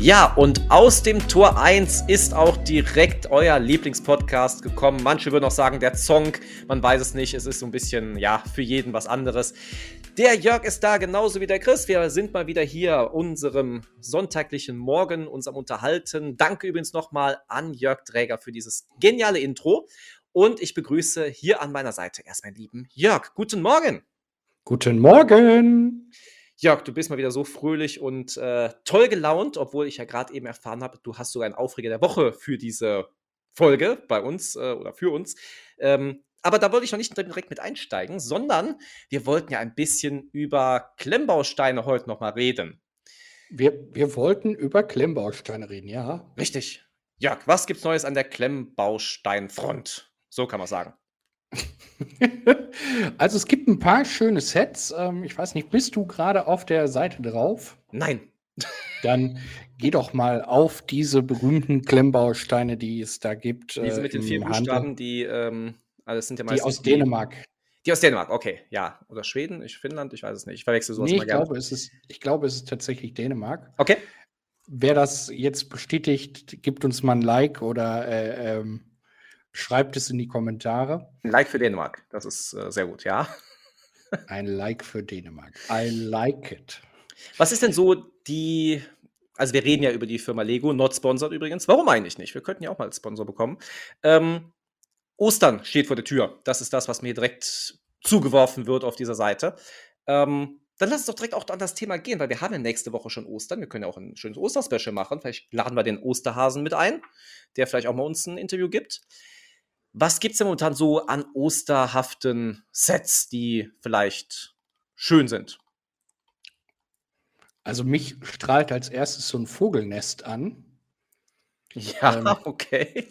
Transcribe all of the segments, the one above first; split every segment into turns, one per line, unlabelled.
Ja, und aus dem Tor 1 ist auch direkt euer Lieblingspodcast gekommen. Manche würden auch sagen, der Song, man weiß es nicht, es ist so ein bisschen, ja, für jeden was anderes. Der Jörg ist da, genauso wie der Chris. Wir sind mal wieder hier unserem sonntaglichen Morgen, uns am Unterhalten. Danke übrigens nochmal an Jörg Träger für dieses geniale Intro. Und ich begrüße hier an meiner Seite erst meinen lieben Jörg. Guten Morgen.
Guten Morgen.
Jörg, du bist mal wieder so fröhlich und äh, toll gelaunt, obwohl ich ja gerade eben erfahren habe, du hast sogar einen Aufreger der Woche für diese Folge bei uns äh, oder für uns. Ähm, aber da wollte ich noch nicht direkt mit einsteigen, sondern wir wollten ja ein bisschen über Klemmbausteine heute nochmal reden.
Wir, wir wollten über Klemmbausteine reden, ja.
Richtig. Jörg, was gibt's Neues an der Klemmbausteinfront? So kann man sagen.
also es gibt ein paar schöne Sets. Ähm, ich weiß nicht, bist du gerade auf der Seite drauf?
Nein.
Dann geh doch mal auf diese berühmten Klemmbausteine, die es da gibt.
Diese mit den vier Buchstaben, die, ähm, also sind ja
meistens die aus Dänemark.
Die aus Dänemark, okay, ja. Oder Schweden, ich, Finnland, ich weiß es nicht. Ich verwechsel sowas
nee, ich mal gerne. Glaube, es ist, ich glaube, es ist tatsächlich Dänemark.
Okay.
Wer das jetzt bestätigt, gibt uns mal ein Like oder äh, ähm, Schreibt es in die Kommentare.
Ein Like für Dänemark, das ist äh, sehr gut, ja.
Ein Like für Dänemark. I like it.
Was ist denn so die, also wir reden ja über die Firma Lego, not sponsored übrigens. Warum eigentlich nicht? Wir könnten ja auch mal als Sponsor bekommen. Ähm, Ostern steht vor der Tür. Das ist das, was mir direkt zugeworfen wird auf dieser Seite. Ähm, dann lass uns doch direkt auch an das Thema gehen, weil wir haben ja nächste Woche schon Ostern. Wir können ja auch ein schönes Osterspecial machen. Vielleicht laden wir den Osterhasen mit ein, der vielleicht auch mal uns ein Interview gibt. Was gibt es denn momentan so an osterhaften Sets, die vielleicht schön sind?
Also mich strahlt als erstes so ein Vogelnest an.
Ja, ähm, okay.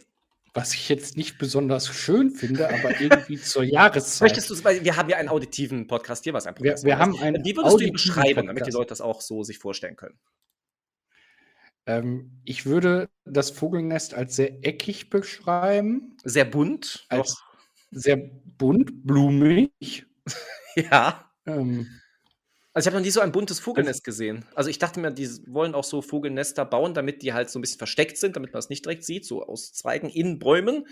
Was ich jetzt nicht besonders schön finde, aber irgendwie zur Jahreszeit.
Möchtest du, weil wir haben ja einen auditiven Podcast hier, was ein
Podcast wir, wir haben einen
Wie würdest du ihn beschreiben, Podcast. damit die Leute das auch so sich vorstellen können?
Ähm, ich würde das Vogelnest als sehr eckig beschreiben.
Sehr bunt.
Als oh. sehr bunt, blumig.
ja. Ähm, also ich habe noch nie so ein buntes Vogelnest gesehen. Also ich dachte mir, die wollen auch so Vogelnester bauen, damit die halt so ein bisschen versteckt sind, damit man es nicht direkt sieht, so aus Zweigen in Bäumen.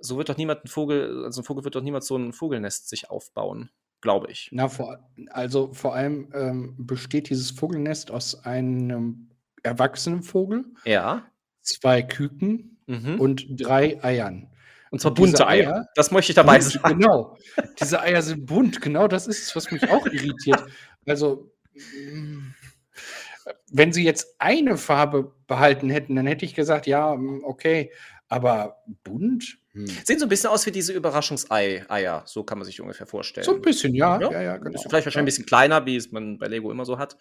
So wird doch niemand ein Vogel, also ein Vogel wird doch niemand so ein Vogelnest sich aufbauen, glaube ich.
Na, vor, also vor allem ähm, besteht dieses Vogelnest aus einem erwachsenen Vogel.
Ja.
Zwei Küken mhm. und drei Eiern.
Und zwar bunte Eier, Eier. Das möchte ich dabei
bunt, sagen. Genau. Diese Eier sind bunt. Genau das ist es, was mich auch irritiert. Also, mm, wenn sie jetzt eine Farbe behalten hätten, dann hätte ich gesagt, ja, mm, okay. Aber bunt?
Hm. Sehen so ein bisschen aus wie diese Überraschungsei-Eier. So kann man sich ungefähr vorstellen.
So ein bisschen, ja. ja, ja, ja
genau. Vielleicht wahrscheinlich ein bisschen kleiner, wie es man bei Lego immer so hat.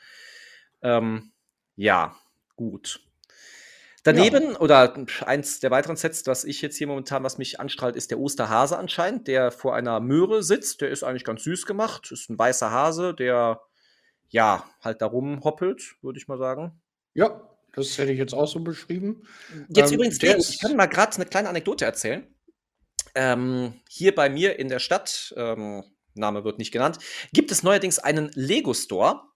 Ähm, ja, gut. Daneben, ja. oder eins der weiteren Sets, das ich jetzt hier momentan, was mich anstrahlt, ist der Osterhase anscheinend, der vor einer Möhre sitzt. Der ist eigentlich ganz süß gemacht. Ist ein weißer Hase, der ja halt da rumhoppelt, würde ich mal sagen.
Ja, das hätte ich jetzt auch so beschrieben.
Jetzt ähm, übrigens, der ich kann mal gerade eine kleine Anekdote erzählen. Ähm, hier bei mir in der Stadt, ähm, Name wird nicht genannt, gibt es neuerdings einen Lego Store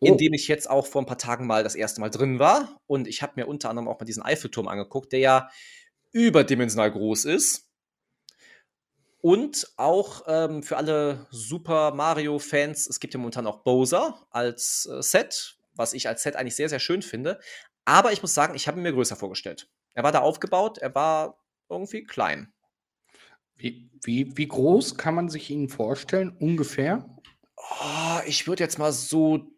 oh. in dem ich jetzt auch vor ein paar Tagen mal das erste Mal drin war. Und ich habe mir unter anderem auch mal diesen Eiffelturm angeguckt, der ja überdimensional groß ist. Und auch ähm, für alle Super Mario-Fans, es gibt ja momentan auch Bowser als äh, Set, was ich als Set eigentlich sehr, sehr schön finde. Aber ich muss sagen, ich habe ihn mir größer vorgestellt. Er war da aufgebaut, er war irgendwie klein.
Wie, wie, wie groß kann man sich ihn vorstellen, ungefähr?
Oh, ich würde jetzt mal so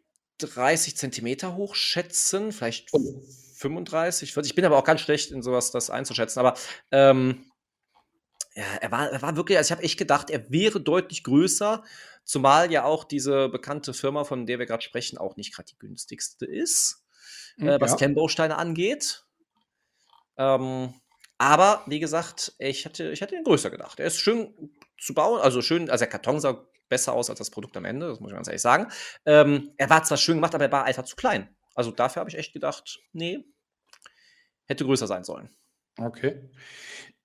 30 Zentimeter hoch schätzen, vielleicht oh. 35. Ich bin aber auch ganz schlecht in sowas, das einzuschätzen. Aber ähm, ja, er war, er war wirklich, also ich habe echt gedacht, er wäre deutlich größer, zumal ja auch diese bekannte Firma, von der wir gerade sprechen, auch nicht gerade die günstigste ist, hm, äh, was ja. Klemmbausteine angeht. Ähm, Aber wie gesagt, ich hätte, ich hätte ihn größer gedacht. Er ist schön zu bauen, also schön, also der Karton sah besser aus als das Produkt am Ende, das muss ich ganz ehrlich sagen. Ähm, er war zwar schön gemacht, aber er war einfach zu klein. Also dafür habe ich echt gedacht, nee, hätte größer sein sollen.
Okay.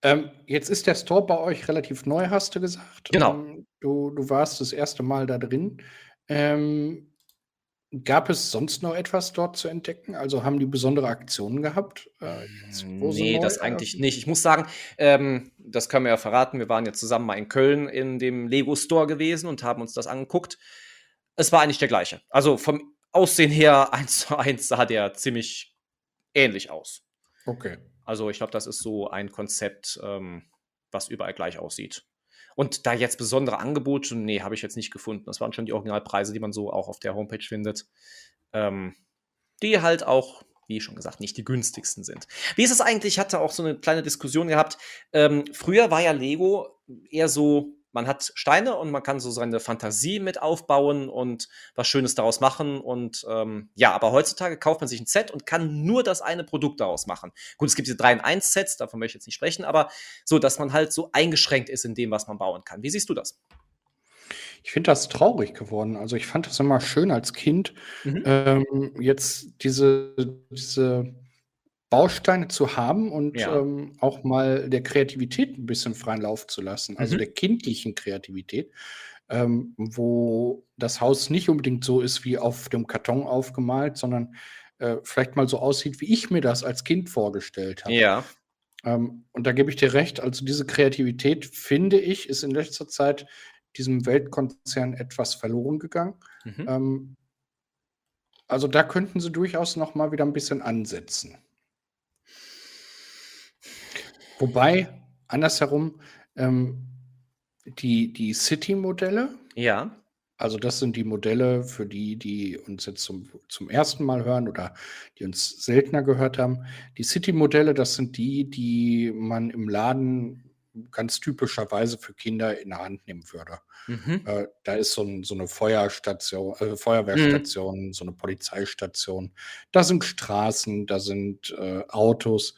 Ähm, jetzt ist der Store bei euch relativ neu, hast du gesagt.
Genau.
Ähm, du, du warst das erste Mal da drin. Ähm, Gab es sonst noch etwas dort zu entdecken? Also haben die besondere Aktionen gehabt?
Äh, nee, das eigentlich nicht. Ich muss sagen, ähm, das können wir ja verraten. Wir waren ja zusammen mal in Köln in dem Lego Store gewesen und haben uns das angeguckt. Es war eigentlich der gleiche. Also vom Aussehen her, eins zu eins, sah der ziemlich ähnlich aus.
Okay.
Also ich glaube, das ist so ein Konzept, ähm, was überall gleich aussieht. Und da jetzt besondere Angebote, nee, habe ich jetzt nicht gefunden. Das waren schon die Originalpreise, die man so auch auf der Homepage findet. Ähm, die halt auch, wie schon gesagt, nicht die günstigsten sind. Wie ist es eigentlich? Ich hatte auch so eine kleine Diskussion gehabt. Ähm, früher war ja Lego eher so man hat Steine und man kann so seine Fantasie mit aufbauen und was Schönes daraus machen. Und ähm, ja, aber heutzutage kauft man sich ein Set und kann nur das eine Produkt daraus machen. Gut, es gibt diese 3 in 1 Sets, davon möchte ich jetzt nicht sprechen, aber so, dass man halt so eingeschränkt ist in dem, was man bauen kann. Wie siehst du das?
Ich finde das traurig geworden. Also ich fand das immer schön als Kind. Mhm. Ähm, jetzt diese, diese Bausteine zu haben und ja. ähm, auch mal der Kreativität ein bisschen freien Lauf zu lassen, also mhm. der kindlichen Kreativität, ähm, wo das Haus nicht unbedingt so ist wie auf dem Karton aufgemalt, sondern äh, vielleicht mal so aussieht, wie ich mir das als Kind vorgestellt habe.
Ja.
Ähm, und da gebe ich dir recht, also diese Kreativität, finde ich, ist in letzter Zeit diesem Weltkonzern etwas verloren gegangen. Mhm. Ähm, also da könnten sie durchaus noch mal wieder ein bisschen ansetzen. Wobei, andersherum, ähm, die, die City-Modelle,
Ja.
also das sind die Modelle für die, die uns jetzt zum, zum ersten Mal hören oder die uns seltener gehört haben. Die City-Modelle, das sind die, die man im Laden ganz typischerweise für Kinder in der Hand nehmen würde. Mhm. Äh, da ist so, ein, so eine Feuerstation, äh, Feuerwehrstation, mhm. so eine Polizeistation. Da sind Straßen, da sind äh, Autos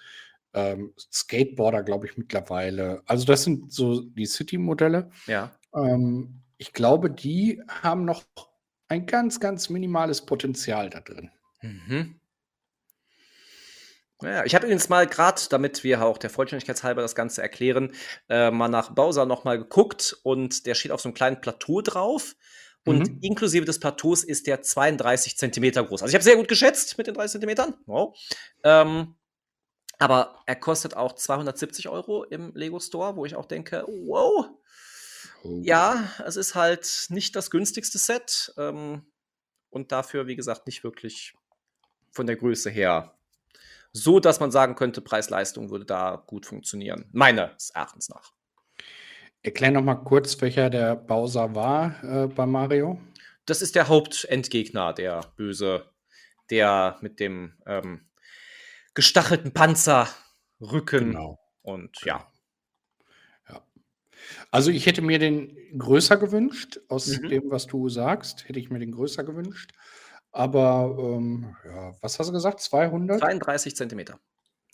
ähm, Skateboarder, glaube ich, mittlerweile. Also das sind so die City-Modelle.
Ja.
Ähm, ich glaube, die haben noch ein ganz, ganz minimales Potenzial da drin. Mhm.
Ja, ich habe übrigens mal gerade, damit wir auch der Vollständigkeit halber das Ganze erklären, äh, mal nach Bowser nochmal geguckt und der steht auf so einem kleinen Plateau drauf. Und mhm. inklusive des Plateaus ist der 32 Zentimeter groß. Also ich habe sehr gut geschätzt mit den 30 Zentimetern. Wow. Ähm, aber er kostet auch 270 Euro im Lego Store, wo ich auch denke, wow. Oh. Ja, es ist halt nicht das günstigste Set. Ähm, und dafür, wie gesagt, nicht wirklich von der Größe her so, dass man sagen könnte, Preis-Leistung würde da gut funktionieren. Meines Erachtens nach.
Erklär noch mal kurz, welcher der Bowser war äh, bei Mario.
Das ist der Hauptendgegner, der Böse, der mit dem ähm, gestachelten Panzer, Rücken genau. und ja.
ja. Also ich hätte mir den größer gewünscht, aus mhm. dem, was du sagst, hätte ich mir den größer gewünscht. Aber ähm, ja, was hast du gesagt? 200?
32 Zentimeter.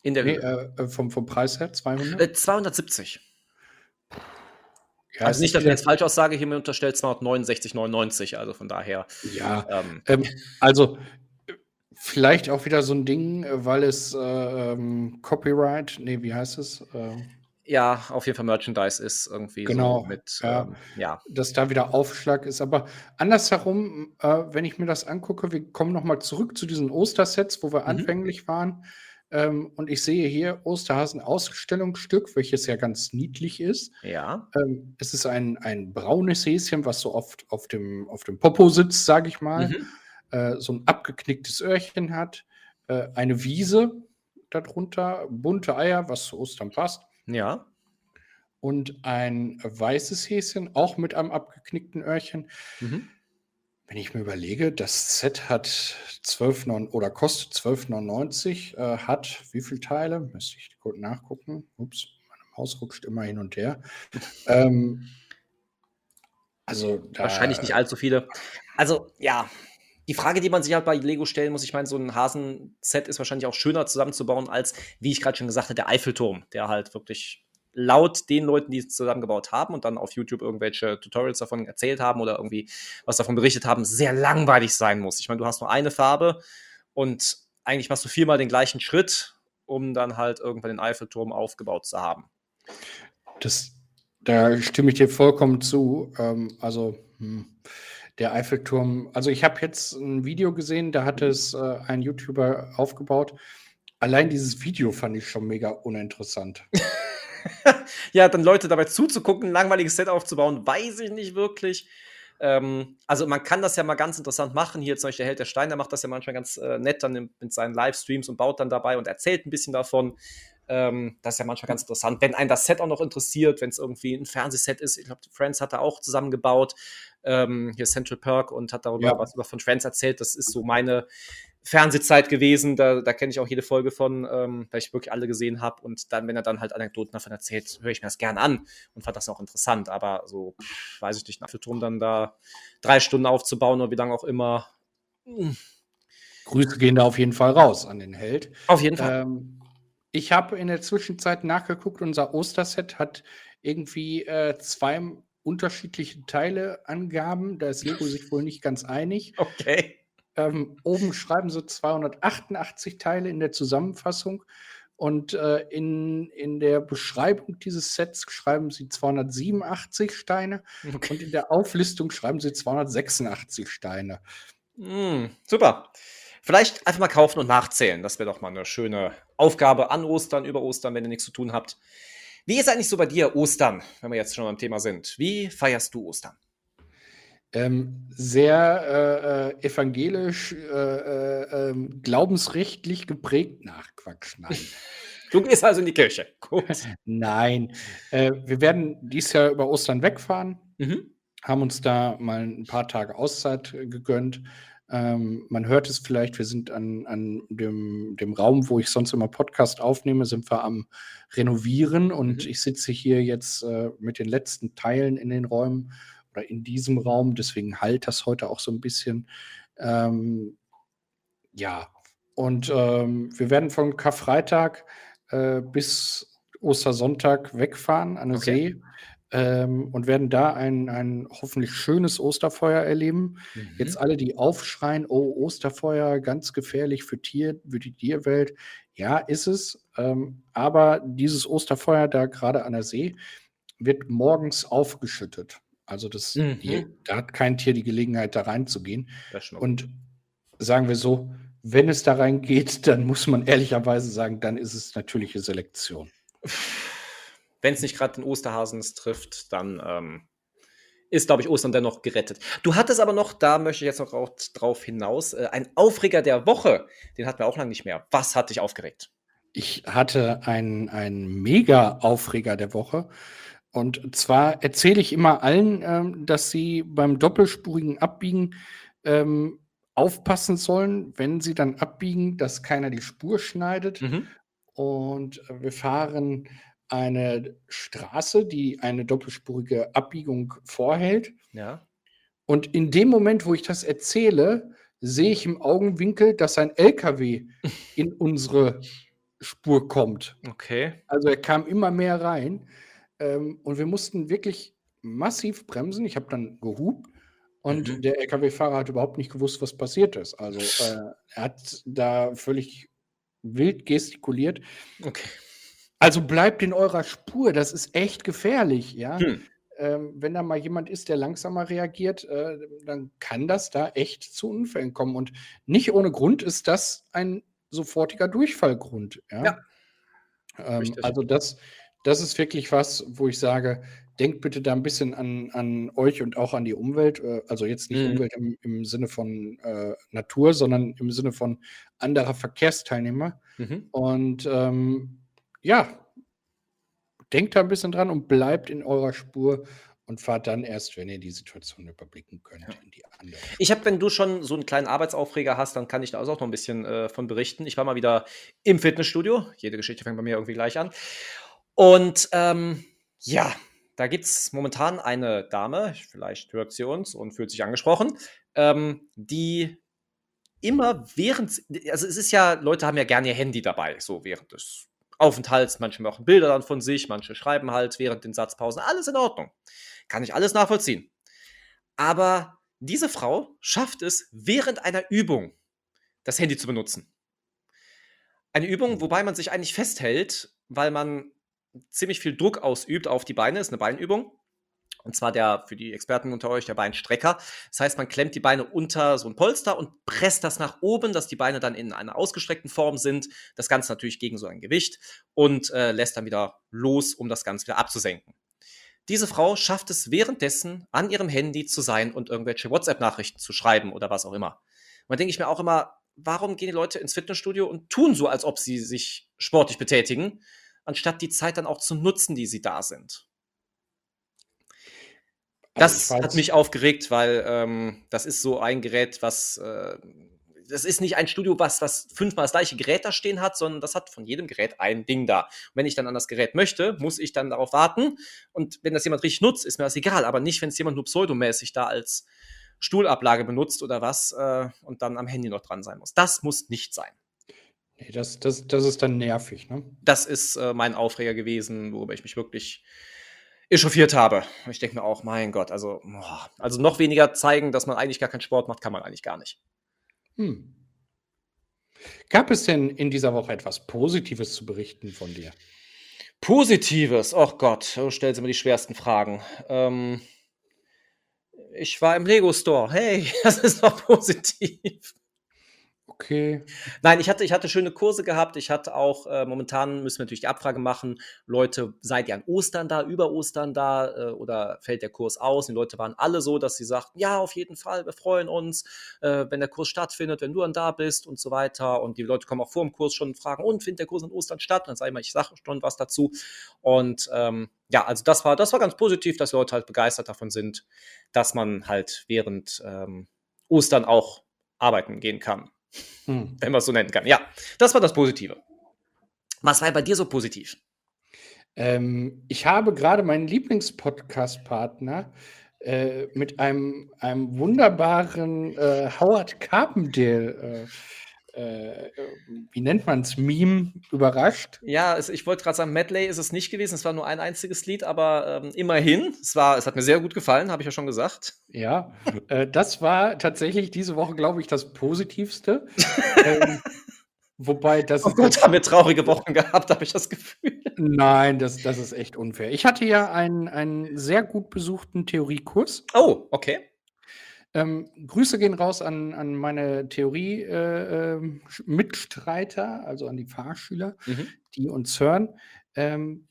In der
nee, Höhe. Äh, vom, vom Preis her 200? Äh,
270. Ja, also nicht, dass ich jetzt falsch aussage, hier mir unterstellt 269,99, also von daher.
Ja, ähm, ähm, also Vielleicht auch wieder so ein Ding, weil es äh, ähm, Copyright, nee, wie heißt es? Äh,
ja, auf jeden Fall Merchandise ist irgendwie
genau,
so mit,
ja, ähm, ja. Dass da wieder Aufschlag ist. Aber andersherum, äh, wenn ich mir das angucke, wir kommen nochmal zurück zu diesen Ostersets, wo wir mhm. anfänglich waren. Ähm, und ich sehe hier Osterhasen Ausstellungsstück, welches ja ganz niedlich ist.
Ja.
Ähm, es ist ein, ein braunes Häschen, was so oft auf dem, auf dem Popo sitzt, sage ich mal. Mhm äh, so ein abgeknicktes Öhrchen hat, äh, eine Wiese darunter, bunte Eier, was zu Ostern passt.
Ja.
Und ein weißes Häschen, auch mit einem abgeknickten Öhrchen. Mhm. Wenn ich mir überlege, das Set hat 12 oder kostet 12,99, äh, hat wie viele Teile? Müsste ich kurz nachgucken. Ups, meine Maus rutscht immer hin und her. ähm,
also da, wahrscheinlich nicht allzu viele. Also ja, die Frage, die man sich halt bei Lego stellen muss, ich meine, so ein Hasen-Set ist wahrscheinlich auch schöner zusammenzubauen als, wie ich gerade schon gesagt habe, der Eiffelturm, der halt wirklich laut den Leuten, die es zusammengebaut haben und dann auf YouTube irgendwelche Tutorials davon erzählt haben oder irgendwie was davon berichtet haben, sehr langweilig sein muss. Ich meine, du hast nur eine Farbe und eigentlich machst du viermal den gleichen Schritt, um dann halt irgendwann den Eiffelturm aufgebaut zu haben.
Das, da stimme ich dir vollkommen zu. Ähm, also, hm, der Eiffelturm, also ich habe jetzt ein Video gesehen, da hat es äh, ein YouTuber aufgebaut. Allein dieses Video fand ich schon mega uninteressant.
ja, dann Leute dabei zuzugucken, ein langweiliges Set aufzubauen, weiß ich nicht wirklich. Ähm, also man kann das ja mal ganz interessant machen. Hier zum Beispiel der Held der Steine macht das ja manchmal ganz äh, nett dann mit seinen Livestreams und baut dann dabei und erzählt ein bisschen davon. Ähm, das ist ja manchmal ganz interessant. Wenn einen das Set auch noch interessiert, wenn es irgendwie ein Fernsehset ist, ich glaube, Friends hat da auch zusammengebaut, ähm, hier Central Perk und hat darüber ja. was über von Friends erzählt. Das ist so meine Fernsehzeit gewesen. Da, da kenne ich auch jede Folge von, ähm, weil ich wirklich alle gesehen habe. Und dann, wenn er dann halt Anekdoten davon erzählt, höre ich mir das gern an und fand das auch interessant. Aber so, pff, weiß ich nicht, nach Turm dann da drei Stunden aufzubauen oder wie lange auch immer.
Grüße gehen da auf jeden Fall raus an den Held.
Auf jeden Fall. Ähm,
ich habe in der Zwischenzeit nachgeguckt, unser Osterset hat irgendwie äh, zwei unterschiedliche Teile angaben. Da ist Lego sich wohl nicht ganz einig.
Okay.
Ähm, oben schreiben sie 288 Teile in der Zusammenfassung und äh, in, in der Beschreibung dieses Sets schreiben sie 287 Steine okay. und in der Auflistung schreiben sie 286 Steine.
Mm, super. Vielleicht einfach mal kaufen und nachzählen. Das wäre doch mal eine schöne Aufgabe an Ostern, über Ostern, wenn ihr nichts zu tun habt. Wie ist eigentlich so bei dir Ostern, wenn wir jetzt schon beim Thema sind? Wie feierst du Ostern?
Ähm, sehr äh, äh evangelisch, äh, äh, ähm, glaubensrechtlich geprägt. Nach Quatsch, nein.
Du gehst also in die Kirche. Gut.
Nein. Äh, wir werden dieses Jahr über Ostern wegfahren. Mhm. Haben uns da mal ein paar Tage Auszeit gegönnt. Ähm, man hört es vielleicht, wir sind an, an dem, dem Raum, wo ich sonst immer Podcast aufnehme, sind wir am Renovieren und mhm. ich sitze hier jetzt äh, mit den letzten Teilen in den Räumen oder in diesem Raum, deswegen halt das heute auch so ein bisschen. Ähm, ja, und ähm, wir werden von Karfreitag äh, bis Ostersonntag wegfahren an der okay. See ähm, und werden da ein, ein hoffentlich schönes Osterfeuer erleben. Mhm. Jetzt alle, die aufschreien, oh, Osterfeuer, ganz gefährlich für, Tier, für die Tierwelt. Ja, ist es. Ähm, aber dieses Osterfeuer da gerade an der See wird morgens aufgeschüttet. Also das, mhm. die, da hat kein Tier die Gelegenheit, da reinzugehen. Und sagen wir so, wenn es da reingeht, dann muss man ehrlicherweise sagen, dann ist es natürliche Selektion.
Wenn es nicht gerade den Osterhasen trifft, dann ähm, ist, glaube ich, Ostern dennoch gerettet. Du hattest aber noch, da möchte ich jetzt noch drauf hinaus, äh, ein Aufreger der Woche. Den hatten wir auch lange nicht mehr. Was hat dich aufgeregt?
Ich hatte einen, einen Mega-Aufreger der Woche. Und zwar erzähle ich immer allen, ähm, dass sie beim doppelspurigen Abbiegen ähm, aufpassen sollen, wenn sie dann abbiegen, dass keiner die Spur schneidet. Mhm. Und wir fahren eine Straße, die eine doppelspurige Abbiegung vorhält.
Ja.
Und in dem Moment, wo ich das erzähle, sehe ich im Augenwinkel, dass ein LKW in unsere Spur kommt.
Okay.
Also er kam immer mehr rein. Ähm, und wir mussten wirklich massiv bremsen. Ich habe dann gehupt und mhm. der LKW-Fahrer hat überhaupt nicht gewusst, was passiert ist. Also äh, er hat da völlig wild gestikuliert.
Okay.
Also bleibt in eurer Spur, das ist echt gefährlich, ja. Hm. Ähm, wenn da mal jemand ist, der langsamer reagiert, äh, dann kann das da echt zu Unfällen kommen. Und nicht ohne Grund ist das ein sofortiger Durchfallgrund. Ja. ja. Ähm, also das, das ist wirklich was, wo ich sage, denkt bitte da ein bisschen an, an euch und auch an die Umwelt. Äh, also jetzt nicht mhm. Umwelt im, im, Sinne von äh, Natur, sondern im Sinne von anderer Verkehrsteilnehmer. Mhm. Und ähm, ja, denkt da ein bisschen dran und bleibt in eurer Spur und fahrt dann erst, wenn ihr die Situation überblicken könnt, ja. in die
andere. Ich habe, wenn du schon so einen kleinen Arbeitsaufreger hast, dann kann ich da auch noch ein bisschen äh, von berichten. Ich war mal wieder im Fitnessstudio. Jede Geschichte fängt bei mir irgendwie gleich an. Und ähm, ja, da gibt es momentan eine Dame, vielleicht hört sie uns und fühlt sich angesprochen, ähm, die immer während, also es ist ja, Leute haben ja gerne ihr Handy dabei, so während des Aufenthalts. Manche machen Bilder dann von sich, manche schreiben halt während den Satzpausen. Alles in Ordnung. Kann ich alles nachvollziehen. Aber diese Frau schafft es, während einer Übung das Handy zu benutzen. Eine Übung, wobei man sich eigentlich festhält, weil man ziemlich viel Druck ausübt auf die Beine, ist eine Beinübung. Und zwar der, für die Experten unter euch, der Beinstrecker. Das heißt, man klemmt die Beine unter so ein Polster und presst das nach oben, dass die Beine dann in einer ausgestreckten Form sind. Das Ganze natürlich gegen so ein Gewicht und äh, lässt dann wieder los, um das Ganze wieder abzusenken. Diese Frau schafft es währenddessen, an ihrem Handy zu sein und irgendwelche WhatsApp-Nachrichten zu schreiben oder was auch immer. Und da denke ich mir auch immer, warum gehen die Leute ins Fitnessstudio und tun so, als ob sie sich sportlich betätigen, anstatt die Zeit dann auch zu nutzen, die sie da sind? Also das hat mich aufgeregt, weil ähm, das ist so ein Gerät, was äh, das ist nicht ein Studio, was, was fünfmal das gleiche Gerät da stehen hat, sondern das hat von jedem Gerät ein Ding da. Und wenn ich dann an das Gerät möchte, muss ich dann darauf warten. Und wenn das jemand richtig nutzt, ist mir das egal. Aber nicht, wenn es jemand nur pseudomäßig da als Stuhlablage benutzt oder was äh, und dann am Handy noch dran sein muss. Das muss nicht sein.
Nee, das, das, das ist dann nervig, ne?
Das ist äh, mein Aufreger gewesen, worüber ich mich wirklich echauffiert habe. Ich denke mir auch, mein Gott, also, boah, also noch weniger zeigen, dass man eigentlich gar keinen Sport macht, kann man eigentlich gar nicht. Hm.
Gab es denn in dieser Woche etwas Positives zu berichten von dir?
Positives? Oh Gott, du stellst immer die schwersten Fragen. Ähm, ich war im Lego Store. Hey, das ist doch positiv.
Okay.
Nein, ich hatte, ich hatte schöne Kurse gehabt. Ich hatte auch, äh, momentan müssen wir natürlich die Abfrage machen. Leute, seid ihr an Ostern da, über Ostern da äh, oder fällt der Kurs aus? Die Leute waren alle so, dass sie sagten, ja, auf jeden Fall, wir freuen uns, äh, wenn der Kurs stattfindet, wenn du dann da bist und so weiter. Und die Leute kommen auch vor dem Kurs schon und fragen, und findet der Kurs an Ostern statt? Und dann sage ich mal, ich sage schon was dazu. Und ähm, ja, also das war, das war ganz positiv, dass Leute halt begeistert davon sind, dass man halt während ähm, Ostern auch arbeiten gehen kann. Hm. Wenn man es so nennen kann. Ja, das war das Positive. Was war bei dir so positiv?
Ähm, ich habe gerade meinen Lieblingspodcast-Partner äh, mit einem, einem wunderbaren äh, Howard Carpendale äh, äh, wie nennt man es, Meme überrascht.
Ja, es, ich wollte gerade sagen, Medley ist es nicht gewesen, es war nur ein einziges Lied, aber ähm, immerhin, es, war, es hat mir sehr gut gefallen, habe ich ja schon gesagt.
Ja, äh, das war tatsächlich diese Woche, glaube ich, das Positivste. ähm, wobei das.
Oh Gott, haben wir traurige Wochen gehabt, habe ich das Gefühl.
Nein, das, das ist echt unfair. Ich hatte ja einen, einen sehr gut besuchten Theoriekurs.
Oh, okay.
Ähm, Grüße gehen raus an, an meine Theorie-Mitstreiter, äh, äh, also an die Fahrschüler, mhm. die uns hören. Ähm,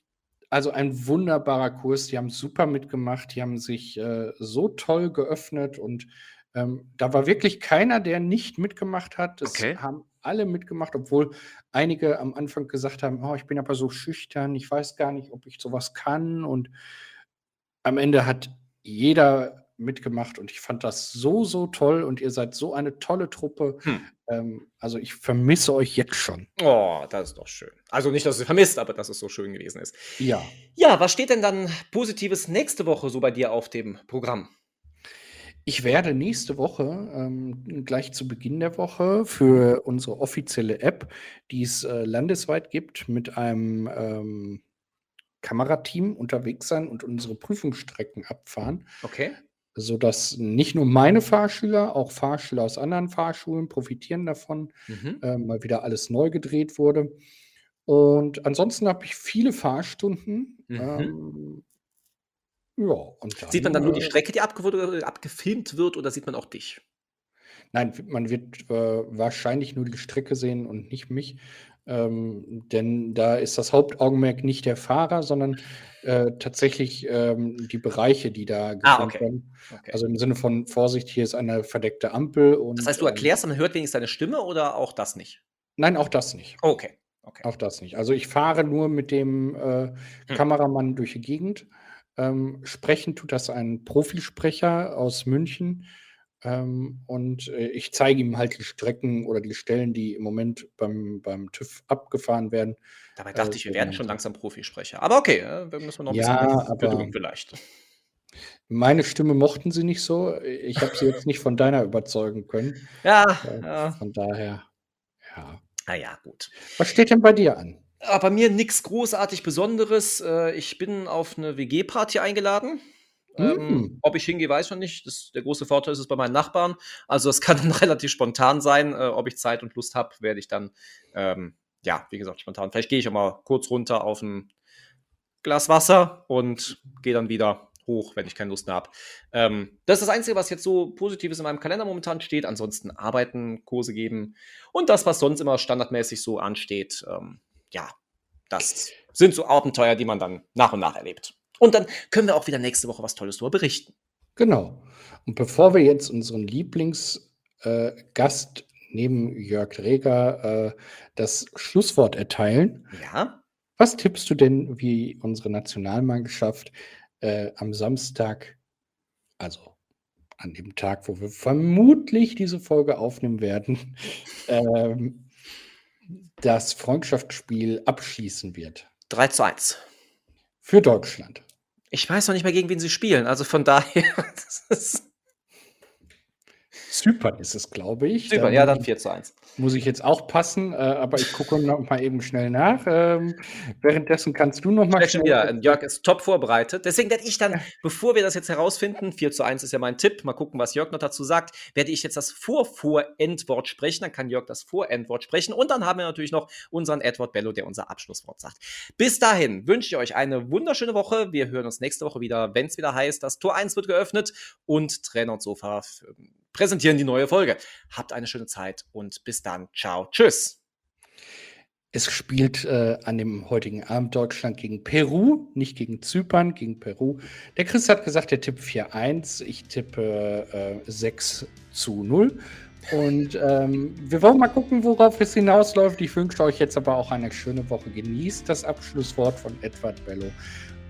also ein wunderbarer Kurs, die haben super mitgemacht, die haben sich äh, so toll geöffnet und ähm, da war wirklich keiner, der nicht mitgemacht hat. Es okay. haben alle mitgemacht, obwohl einige am Anfang gesagt haben, oh, ich bin aber so schüchtern, ich weiß gar nicht, ob ich sowas kann. Und am Ende hat jeder mitgemacht und ich fand das so, so toll und ihr seid so eine tolle Truppe. Hm. Ähm, also ich vermisse euch jetzt schon.
Oh, das ist doch schön. Also nicht, dass ihr vermisst, aber dass es so schön gewesen ist.
Ja.
Ja, was steht denn dann Positives nächste Woche so bei dir auf dem Programm?
Ich werde nächste Woche, ähm, gleich zu Beginn der Woche, für unsere offizielle App, die es äh, landesweit gibt, mit einem ähm, Kamerateam unterwegs sein und unsere Prüfungsstrecken abfahren.
Okay
sodass nicht nur meine Fahrschüler, auch Fahrschüler aus anderen Fahrschulen profitieren davon, mhm. äh, mal wieder alles neu gedreht wurde. Und ansonsten habe ich viele Fahrstunden. Mhm. Ähm,
ja, und dann, sieht man dann nur die äh, Strecke, die abge abgefilmt wird, oder sieht man auch dich?
Nein, man wird äh, wahrscheinlich nur die Strecke sehen und nicht mich. Ähm, denn da ist das Hauptaugenmerk nicht der Fahrer, sondern äh, tatsächlich ähm, die Bereiche, die da
gefilmt ah, okay. werden.
Okay. Also im Sinne von Vorsicht, hier ist eine verdeckte Ampel. Und,
das heißt, du ähm, erklärst, man hört wenigstens deine Stimme oder auch das nicht?
Nein, auch das nicht.
okay.
okay. Auch das nicht. Also ich fahre nur mit dem äh, hm. Kameramann durch die Gegend. Ähm, sprechen tut das ein Profisprecher aus München. Ähm, und äh, ich zeige ihm halt die Strecken oder die Stellen, die im Moment beim, beim TÜV abgefahren werden.
Dabei dachte äh, ich, wir werden schon langsam Profisprecher. Aber okay, äh, wir müssen noch ein
ja, bisschen
Geduld vielleicht.
Meine Stimme mochten sie nicht so. Ich habe sie jetzt nicht von deiner überzeugen können.
Ja,
Äh,
ja.
Von daher, ja.
Naja, gut.
Was steht denn bei dir an?
Aber bei mir nichts großartig Besonderes. Äh, Ich bin auf eine WG-Party eingeladen. Ähm,
Hm.
ob ich hingehe, weiß ich noch nicht. Das, der große Vorteil ist es bei meinen Nachbarn. Also es kann dann relativ spontan sein. Äh, ob ich Zeit und Lust habe, werde ich dann, ähm, ja, wie gesagt, spontan. Vielleicht gehe ich auch mal kurz runter auf ein Glas Wasser und gehe dann wieder hoch, wenn ich keine Lust mehr habe. Ähm, das ist das Einzige, was jetzt so Positives in meinem Kalender momentan steht. Ansonsten arbeiten, Kurse geben und das, was sonst immer standardmäßig so ansteht. Ähm, ja, das sind so Abenteuer, die man dann nach und nach erlebt. Und dann können wir auch wieder nächste Woche was Tolles darüber berichten.
Genau. Und bevor wir jetzt unseren Lieblingsgast äh, neben Jörg Reger äh, das Schlusswort erteilen,
Ja,
was tippst du denn, wie unsere Nationalmannschaft äh, am Samstag, also an dem Tag, wo wir vermutlich diese Folge aufnehmen werden, ähm, das Freundschaftsspiel abschließen wird
3 zu 1.
für Deutschland?
Ich weiß noch nicht mehr, gegen wen sie spielen. Also von daher, ist
Zypern ist es, glaube ich.
super.
Da
Ja, dann
ich-
4 zu 1.
Muss ich jetzt auch passen, äh, aber ich gucke noch mal eben schnell nach. Ähm, währenddessen kannst du noch mal
wieder. äh, Jörg ist top vorbereitet. Deswegen werde ich dann, bevor wir das jetzt herausfinden, 4 zu 1 ist ja mein Tipp, mal gucken, was Jörg noch dazu sagt, werde ich jetzt das Vor-Vor-Endwort sprechen. Dann kann Jörg das Vor-Endwort sprechen. Und dann haben wir natürlich noch unseren Edward Bello, der unser Abschlusswort sagt. Bis dahin wünsche ich euch eine wunderschöne Woche. Wir hören uns nächste Woche wieder, wenn es wieder heißt, das Tor 1 wird geöffnet und Trainer und Sofa präsentieren die neue Folge. Habt eine schöne Zeit und bis dann. Ciao. Tschüss.
Es spielt äh, an dem heutigen Abend Deutschland gegen Peru, nicht gegen Zypern, gegen Peru. Der Chris hat gesagt, der tippt 4-1. Ich tippe äh, 6 zu 0. Und ähm, wir wollen mal gucken, worauf es hinausläuft. Ich wünsche euch jetzt aber auch eine schöne Woche. Genießt das Abschlusswort von Edward Bello.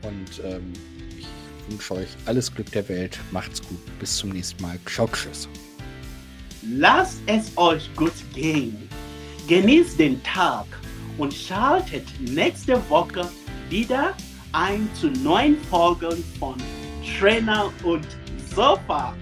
Und ähm, ich wünsche euch alles Glück der Welt. Macht's gut. Bis zum nächsten Mal. Ciao, tschüss.
Lasst es euch gut gehen. Genießt den Tag und schaltet nächste Woche wieder ein zu neuen Folgen von Trainer und Sofa.